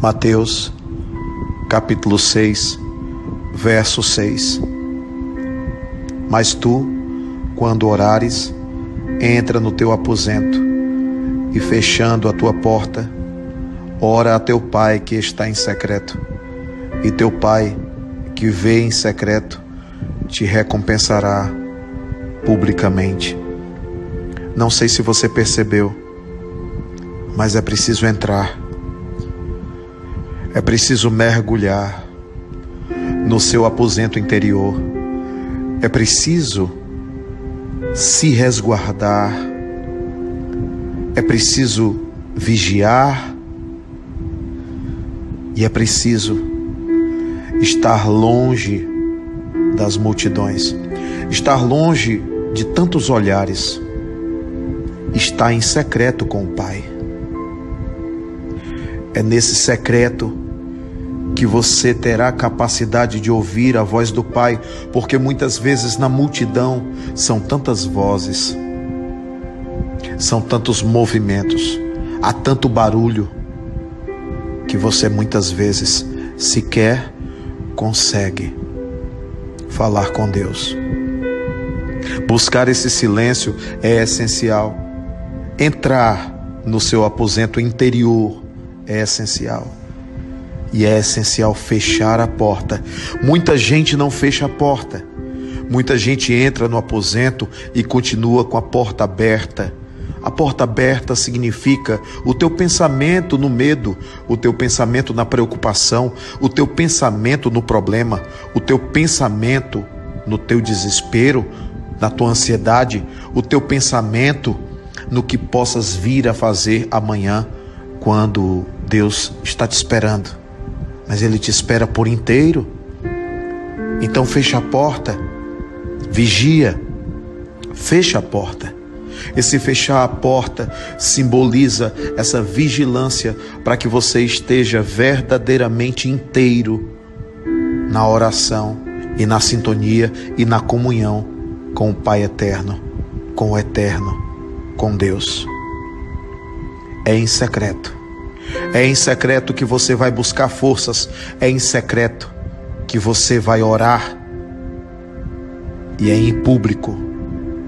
Mateus, capítulo 6, verso 6. Mas tu, quando orares, entra no teu aposento e fechando a tua porta, ora a teu pai que está em secreto, e teu pai que vê em secreto te recompensará publicamente. Não sei se você percebeu, mas é preciso entrar, é preciso mergulhar no seu aposento interior, é preciso se resguardar, é preciso vigiar. E é preciso estar longe das multidões, estar longe de tantos olhares, estar em secreto com o Pai. É nesse secreto que você terá capacidade de ouvir a voz do Pai, porque muitas vezes na multidão são tantas vozes, são tantos movimentos, há tanto barulho, que você muitas vezes sequer consegue falar com Deus. Buscar esse silêncio é essencial. Entrar no seu aposento interior é essencial. E é essencial fechar a porta. Muita gente não fecha a porta. Muita gente entra no aposento e continua com a porta aberta. A porta aberta significa o teu pensamento no medo, o teu pensamento na preocupação, o teu pensamento no problema, o teu pensamento no teu desespero, na tua ansiedade, o teu pensamento no que possas vir a fazer amanhã, quando Deus está te esperando. Mas Ele te espera por inteiro. Então fecha a porta, vigia, fecha a porta. Esse fechar a porta simboliza essa vigilância para que você esteja verdadeiramente inteiro na oração e na sintonia e na comunhão com o Pai eterno, com o eterno, com Deus. É em secreto. É em secreto que você vai buscar forças, é em secreto que você vai orar. E é em público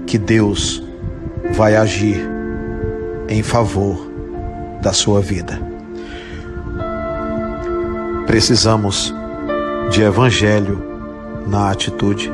que Deus vai agir em favor da sua vida. Precisamos de evangelho na atitude.